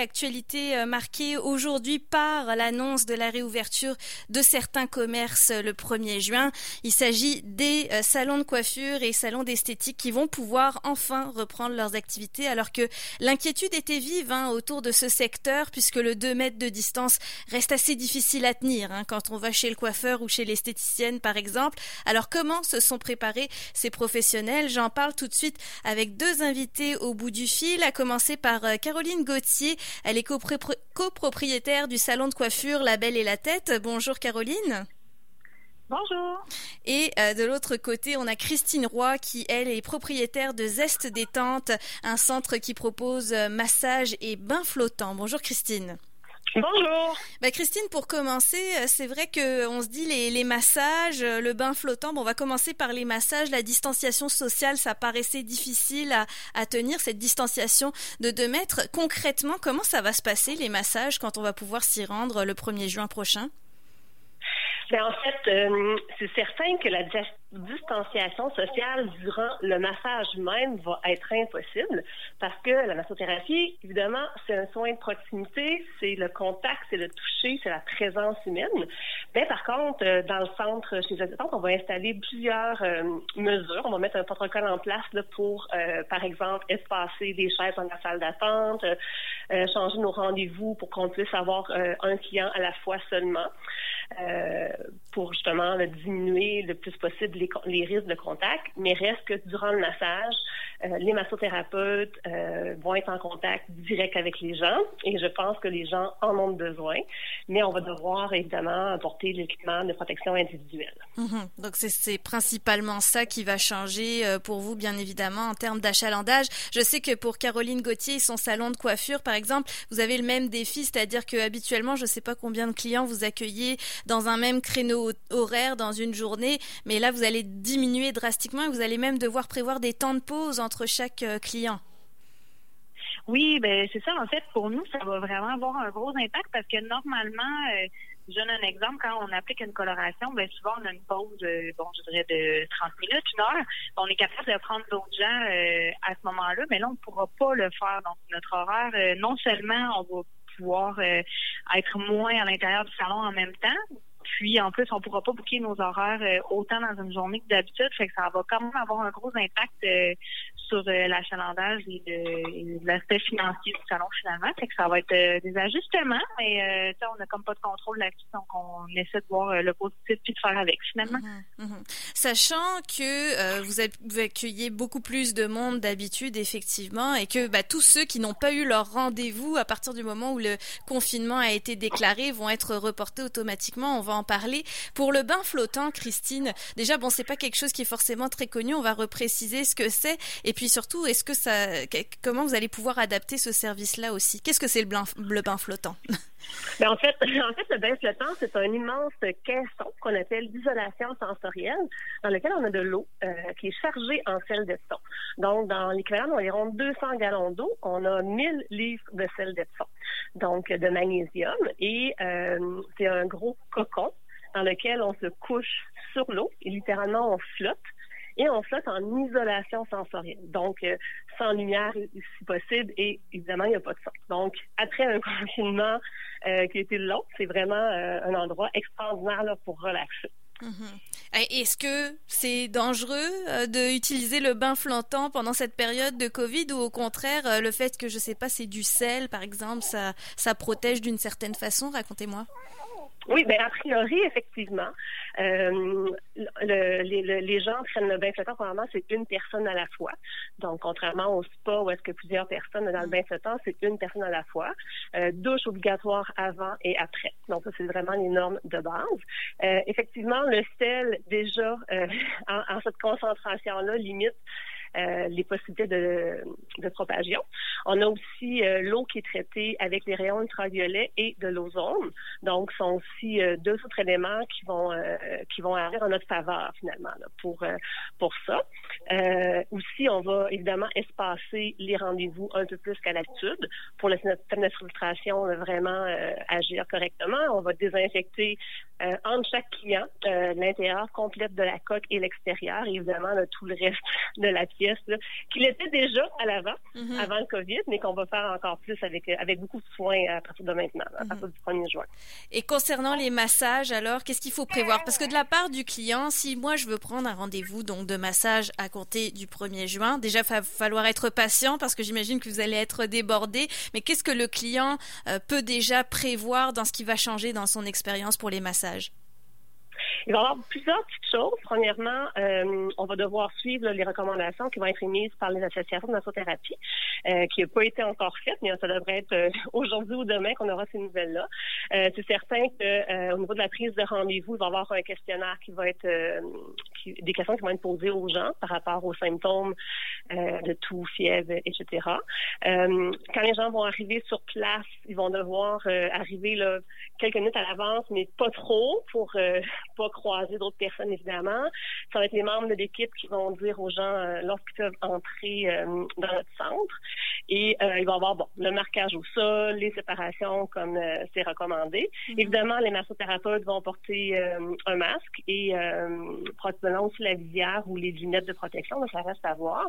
Actualité euh, marquée aujourd'hui par l'annonce de la réouverture de certains commerces le 1er juin. Il s'agit des euh, salons de coiffure et salons d'esthétique qui vont pouvoir enfin reprendre leurs activités alors que l'inquiétude était vive hein, autour de ce secteur puisque le 2 mètres de distance reste assez difficile à tenir hein, quand on va chez le coiffeur ou chez l'esthéticienne par exemple. Alors comment se sont préparés ces professionnels? J'en parle tout de suite avec deux invités au bout du fil, à commencer par euh, Caroline Gauthier elle est copropriétaire du salon de coiffure La Belle et la Tête. Bonjour Caroline. Bonjour. Et euh, de l'autre côté, on a Christine Roy qui, elle, est propriétaire de Zeste Détente, un centre qui propose euh, massage et bain flottant. Bonjour Christine. Bonjour. Bah Christine, pour commencer, euh, c'est vrai que on se dit les, les, massages, euh, le bain flottant. Bon, on va commencer par les massages. La distanciation sociale, ça paraissait difficile à, à tenir cette distanciation de 2 mètres. Concrètement, comment ça va se passer les massages quand on va pouvoir s'y rendre le 1er juin prochain? Ben, en fait, euh, c'est certain que la distanciation sociale durant le massage même va être impossible parce que la massothérapie, évidemment, c'est un soin de proximité, c'est le contact, c'est le toucher, c'est la présence humaine. Mais par contre, euh, dans le centre chez les on va installer plusieurs euh, mesures. On va mettre un protocole en place là, pour, par exemple, espacer des chaises dans la salle d'attente, changer nos rendez-vous pour qu'on puisse avoir un client à la fois seulement. Euh, pour justement diminuer le plus possible les, risques de contact, mais reste que durant le massage, euh, les massothérapeutes euh, vont être en contact direct avec les gens et je pense que les gens en ont besoin, mais on va devoir évidemment apporter l'équipement de protection individuelle. Mhm. Donc c'est principalement ça qui va changer euh, pour vous, bien évidemment, en termes d'achalandage. Je sais que pour Caroline Gauthier et son salon de coiffure, par exemple, vous avez le même défi, c'est-à-dire que habituellement, je ne sais pas combien de clients vous accueillez dans un même créneau horaire dans une journée, mais là vous allez diminuer drastiquement et vous allez même devoir prévoir des temps de pause entre chaque euh, client. Oui, ben c'est ça. En fait, pour nous, ça va vraiment avoir un gros impact parce que normalement, euh, je donne un exemple, quand on applique une coloration, ben souvent on a une pause, euh, bon, je dirais de 30 minutes, une heure. On est capable de prendre d'autres gens à ce moment-là, mais là, on ne pourra pas le faire. Donc, notre horaire, non seulement on va pouvoir être moins à l'intérieur du salon en même temps, puis en plus, on pourra pas boucler nos horaires euh, autant dans une journée que d'habitude. Fait que ça va quand même avoir un gros impact euh, sur euh, l'achalandage et, de, l'aspect financier du salon finalement. Fait que ça va être des ajustements, mais on n'a comme pas de contrôle là-dessus, donc on essaie de voir le positif puis de faire avec finalement. Mhm, mhm. Sachant que vous, accueillez beaucoup plus de monde d'habitude, effectivement, et que bah, tous ceux qui n'ont pas eu leur rendez-vous à partir du moment où le confinement a été déclaré vont être reportés automatiquement. On va en parler. Pour le bain flottant, Christine, déjà, bon, c'est pas quelque chose qui est forcément très connu. On va repréciser ce que c'est. Et puis surtout, est-ce que ça, comment vous allez pouvoir adapter ce service-là aussi? Qu'est-ce que c'est le, bain flottant? Ben, en, fait, en fait, le bain flottant, c'est un immense caisson qu'on appelle d'isolation sensorielle, dans lequel on a de l'eau euh, qui est chargée en sel d'Epsom. Donc, dans l'équivalent d'environ 200 gallons d'eau, on a 1000 livres de sel d'Epsom, donc de magnésium. Et euh, c'est un gros cocon dans lequel on se couche sur l'eau et littéralement on flotte et on flotte en isolation sensorielle. Donc, euh, sans lumière si possible et évidemment, il n'y a pas de son. Donc, après un confinement euh, qui a été long, c'est vraiment euh, un endroit extraordinaire là, pour relaxer. Mm-hmm. Est-ce que c'est dangereux d'utiliser le bain flottant pendant cette période de Covid ou au contraire, le fait que, je sais pas, c'est du sel, par exemple, ça, ça protège d'une certaine façon? Racontez-moi. Oui, bien, a priori, effectivement. Euh, le, les, les, gens prennent le bain flottant, probablement, c'est une personne à la fois. Donc, contrairement au spa où est-ce que plusieurs personnes dans le bain flottant, c'est une personne à la fois. Euh, douche obligatoire avant et après. Donc, ça, c'est vraiment les normes de base. Euh, effectivement, le sel, déjà, euh, en, en, cette concentration-là, limite les possibilités de, de, propagation. On a aussi euh, l'eau qui est traitée avec les rayons ultraviolets et de l'ozone. Donc, ce sont aussi euh, deux autres éléments qui vont qui vont arriver en notre faveur finalement là, pour pour ça. aussi, on va évidemment espacer les rendez-vous un peu plus qu'à l'habitude pour laisser notre système de filtration vraiment agir correctement. On va désinfecter entre chaque client l'intérieur complète de la coque et l'extérieur, évidemment tout le reste de la pièces, qu'il était déjà à l'avant, mm-hmm. avant le COVID, mais qu'on va faire encore plus avec, avec beaucoup de soins à partir de maintenant, à partir mm-hmm. du 1er juin. Et concernant les massages, alors, qu'est-ce qu'il faut prévoir? Parce que de la part du client, si moi je veux prendre un rendez-vous donc de massage à compter du 1er juin, déjà, il va falloir être patient parce que j'imagine que vous allez être débordé. Mais qu'est-ce que le client euh, peut déjà prévoir dans ce qui va changer dans son expérience pour les massages? Il va y avoir plusieurs petites choses. Premièrement, euh, on va devoir suivre les recommandations qui vont être émises par les associations de massothérapie, euh, qui n'a pas été encore faite, mais ça devrait être euh, aujourd'hui ou demain qu'on aura ces nouvelles-là. Euh, c'est certain que au niveau de la prise de rendez-vous, il va y avoir un questionnaire qui va être qui, des questions qui vont être posées aux gens par rapport aux symptômes de toux, fièvre, etc. quand les gens vont arriver sur place, ils vont devoir arriver là, quelques minutes à l'avance, mais pas trop pour pas croiser d'autres personnes, évidemment. Ça va être les membres de l'équipe qui vont dire aux gens euh, lorsqu'ils peuvent entrer euh, dans notre centre. Et euh, il va y avoir bon, le marquage au sol, les séparations comme c'est recommandé. Mm-hmm. Évidemment, les massothérapeutes vont porter un masque et probablement aussi la visière ou les lunettes de protection, donc ça reste à voir.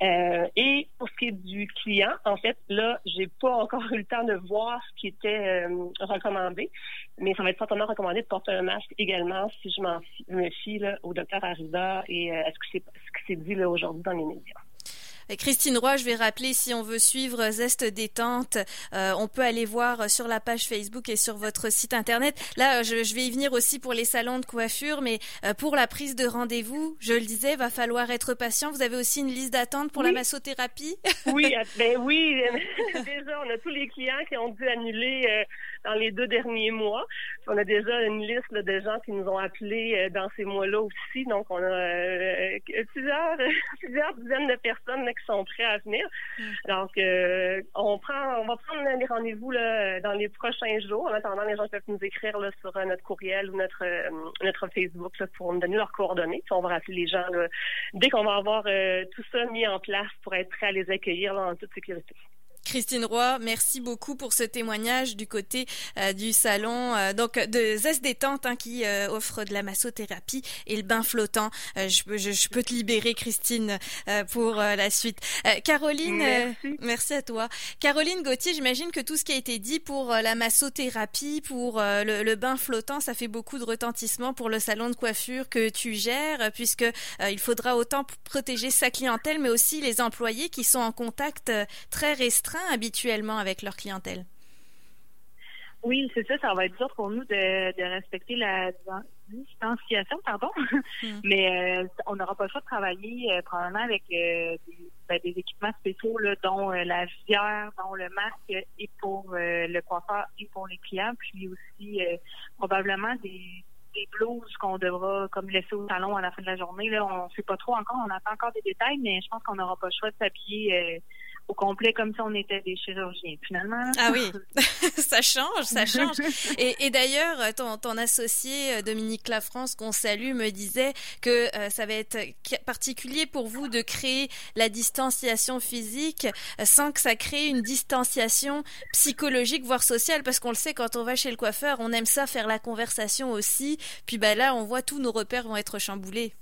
et pour ce qui est du client, en fait, là, j'ai pas encore eu le temps de voir ce qui était recommandé, mais ça va être certainement recommandé de porter un masque également si je m'en me fie au docteur Arruda et à euh, ce que c'est dit aujourd'hui dans les médias. Christine Roy, je vais rappeler, si on veut suivre Zeste Détente, euh, on peut aller voir sur la page Facebook et sur votre site Internet. Là, je, vais y venir aussi pour les salons de coiffure, mais euh, pour la prise de rendez-vous, je le disais, va falloir être patient. Vous avez aussi une liste d'attente pour la massothérapie? Oui, ben oui. déjà, on a tous les clients qui ont dû annuler dans les deux derniers mois. On a déjà une liste de gens qui nous ont appelés euh, dans ces mois-là aussi. Donc, on a euh, plusieurs, plusieurs dizaines de personnes qui sont prêts à venir. Donc, euh, on prend, on va prendre les rendez-vous dans les prochains jours. En attendant, les gens peuvent nous écrire sur notre courriel ou notre notre Facebook pour nous donner leurs coordonnées. Puis on va rappeler les gens dès qu'on va avoir tout ça mis en place pour être prêt à les accueillir en toute sécurité. Christine Roy, merci beaucoup pour ce témoignage du côté euh, du salon euh, donc de Zest Détente hein, qui euh, offre de la massothérapie et le bain flottant. Je, je, je, peux te libérer, Christine, pour la suite. Caroline, merci. merci. à toi. Caroline Gauthier, j'imagine que tout ce qui a été dit pour la massothérapie, pour le, le, bain flottant, ça fait beaucoup de retentissement pour le salon de coiffure que tu gères, puisque il faudra autant protéger sa clientèle, mais aussi les employés qui sont en contact très restreint habituellement avec leur clientèle? Oui, c'est ça. Ça va être dur pour nous de, respecter la distanciation, pardon. Hmm. Mais euh, on n'aura pas le choix de travailler euh, probablement avec euh, ben, des, équipements spéciaux, dont la visière, dont le masque et pour le coiffeur et pour les clients, puis aussi probablement des, des blouses qu'on devra comme laisser au salon à la fin de la journée. Là, on ne sait pas trop encore, on pas encore des détails, mais je pense qu'on n'aura pas le choix de s'habiller au complet comme si on était des chirurgiens. Finalement. Ah oui, ça change, ça change. Et, d'ailleurs, ton, ton, associé euh, Dominique Lafrance, qu'on salue, me disait que euh, ça va être particulier pour vous de créer la distanciation physique euh, sans que ça crée une distanciation psychologique, voire sociale, parce qu'on le sait, quand on va chez le coiffeur, on aime ça faire la conversation aussi. Puis ben là, on voit tous nos repères vont être chamboulés.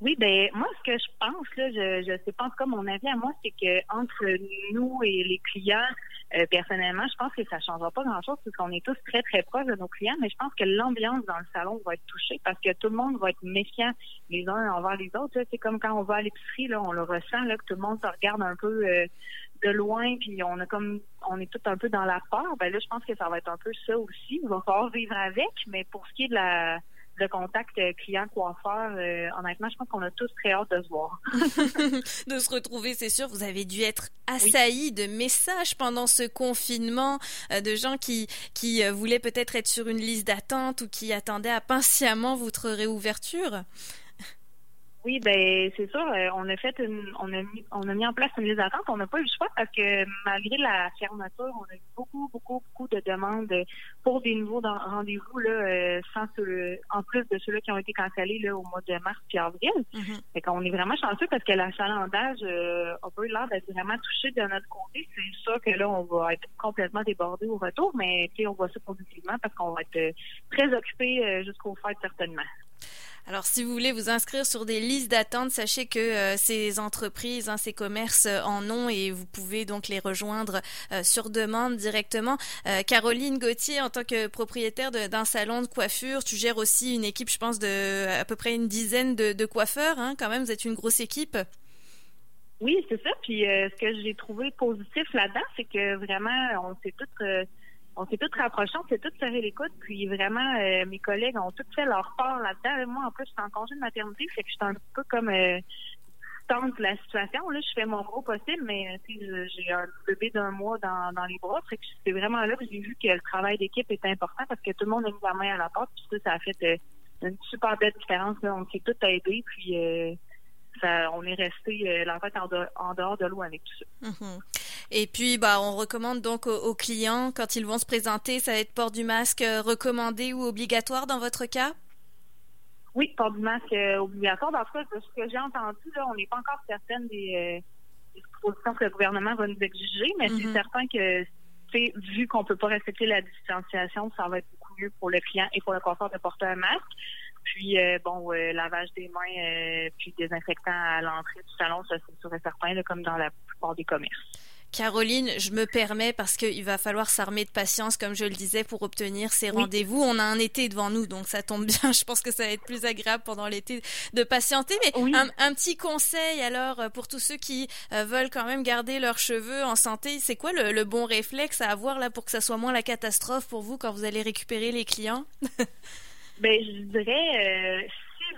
Oui, ben moi, ce que je pense, là, je, je sais pas, cas, mon avis à moi, c'est que entre nous et les clients, euh, personnellement, je pense que ça changera pas grand-chose parce qu'on est tous très, très proches de nos clients, mais je pense que l'ambiance dans le salon va être touchée parce que tout le monde va être méfiant les uns envers les autres. C'est comme quand on va à l'épicerie, là, on le ressent, là, que tout le monde se regarde un peu euh, de loin, puis on a comme on est tout un peu dans la peur. Ben là, je pense que ça va être un peu ça aussi. Il va falloir vivre avec, mais pour ce qui est de la de contact euh, client-coiffeur, euh, honnêtement, je pense qu'on a tous très hâte de se voir. de se retrouver, c'est sûr. Vous avez dû être assaillis de messages pendant ce confinement, euh, de gens qui, qui voulaient peut-être être sur une liste d'attente ou qui attendaient impatiemment votre réouverture. Oui, ben c'est sûr. Euh, on a fait une, on a mis, on a mis en place une liste d'attente. On n'a pas eu le choix parce que malgré la fermeture, on a eu beaucoup, beaucoup, beaucoup de demandes pour des nouveaux rendez-vous là, euh, sans en plus de ceux-là qui ont été cancellés là au mois de mars puis avril. Mm-hmm. Fait qu'on est vraiment chanceux parce que l'achalandage euh, a pas eu l'air d'être vraiment touché de notre côté. C'est sûr que là, on va être complètement débordé au retour, mais on voit ça positivement parce qu'on va être très occupé jusqu'au fait certainement. Alors, si vous voulez vous inscrire sur des listes d'attente, sachez que euh, ces entreprises, hein, ces commerces euh, en ont et vous pouvez donc les rejoindre euh, sur demande directement. Caroline Gauthier, en tant que propriétaire d'un salon de coiffure, tu gères aussi une équipe, je pense, de à peu près une dizaine de, coiffeurs. Hein, quand même, vous êtes une grosse équipe. Oui, c'est ça. Puis ce que j'ai trouvé positif là-dedans, c'est que vraiment, on s'est toutes on s'est tous rapprochés, on s'est tous serré les coudes, puis vraiment, euh, mes collègues ont tous fait leur part là-dedans. Moi, en plus, je suis en congé de maternité, fait que je suis un peu comme euh, tente la situation. Là, je fais mon gros possible, mais euh, j'ai un bébé d'un mois dans, les bras. Fait que c'est vraiment là que j'ai vu que le travail d'équipe était important parce que tout le monde a mis la main à la porte, puis ça, ça a fait euh, une super belle différence. On s'est tous aidés, puis ça, on est resté la tête en, dehors de l'eau avec tout ça. Mm-hmm. Et puis, bah, on recommande donc aux, clients, quand ils vont se présenter, ça va être port du masque euh, recommandé ou obligatoire dans votre cas? Oui, port du masque euh, obligatoire. Dans ce ce que j'ai entendu, là, on n'est pas encore certaine des, euh, dispositions que le gouvernement va nous exiger, mais c'est mm-hmm. certain que vu qu'on peut pas respecter la distanciation, ça va être beaucoup mieux pour le client et pour le confort de porter un masque. Puis bon, lavage des mains, puis désinfectant à l'entrée du salon, ça c'est sûr et certain, comme dans la plupart des commerces. Caroline, je me permets parce qu'il va falloir s'armer de patience, comme je le disais, pour obtenir ces rendez-vous. On a un été devant nous, donc ça tombe bien. Je pense que ça va être plus agréable pendant l'été de patienter. Mais un, petit conseil alors euh, pour tous ceux qui euh, veulent quand même garder leurs cheveux en santé, c'est quoi le, bon réflexe à avoir là pour que ça soit moins la catastrophe pour vous quand vous allez récupérer les clients? Ben, je dirais, euh,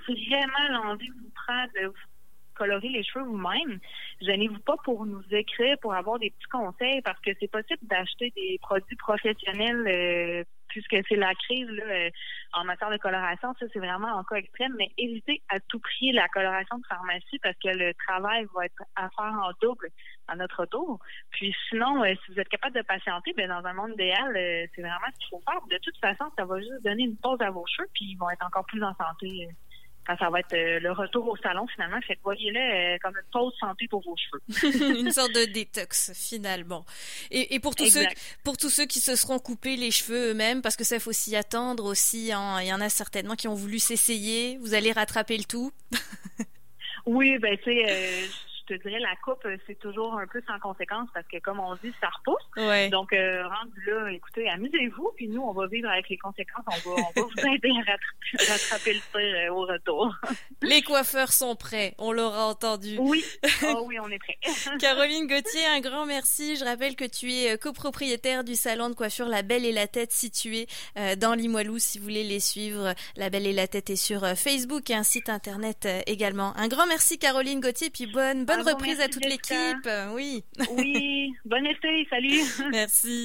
si vraiment l'envie vous prend de colorer les cheveux vous-même, gênez-vous pas pour nous écrire, pour avoir des petits conseils, parce que c'est possible d'acheter des produits professionnels euh, puisque c'est la crise là, euh, en matière de coloration, ça c'est vraiment en cas extrême, mais évitez à tout prix la coloration de pharmacie parce que le travail va être à faire en double à notre tour. Puis sinon, euh, si vous êtes capable de patienter, ben dans un monde idéal, c'est vraiment ce qu'il faut faire. De toute façon, ça va juste donner une pause à vos cheveux, puis ils vont être encore plus en santé quand ça va être euh, le retour au salon finalement. Que voyez-le euh, comme une pause santé pour vos cheveux. une sorte de détox finalement. Et, et pour tous ceux pour tous ceux qui se seront coupés les cheveux eux-mêmes, parce que ça faut s'y attendre aussi. Hein, il y en a certainement qui ont voulu s'essayer. Vous allez rattraper le tout. oui, ben tu sais. Euh, je te dirais, la coupe, euh, c'est toujours un peu sans conséquence parce que, comme on dit, ça repousse. Donc, euh, rendu là, écoutez, amusez-vous, puis nous, on va vivre avec les conséquences. On va, on va vous aider à rattraper, le tir euh, au retour. les coiffeurs sont prêts, on l'aura entendu. Oui, oh, oui, on est prêts. Caroline Gauthier, un grand merci. Je rappelle que tu es copropriétaire du salon de coiffure La Belle et la Tête situé dans Limoilou. Si vous voulez les suivre, La Belle et la Tête est sur Facebook et un site internet également. Un grand merci, Caroline Gauthier, puis bonne, bonne reprise à toute l'équipe. Oui. Oui. Bon été. Salut. Merci.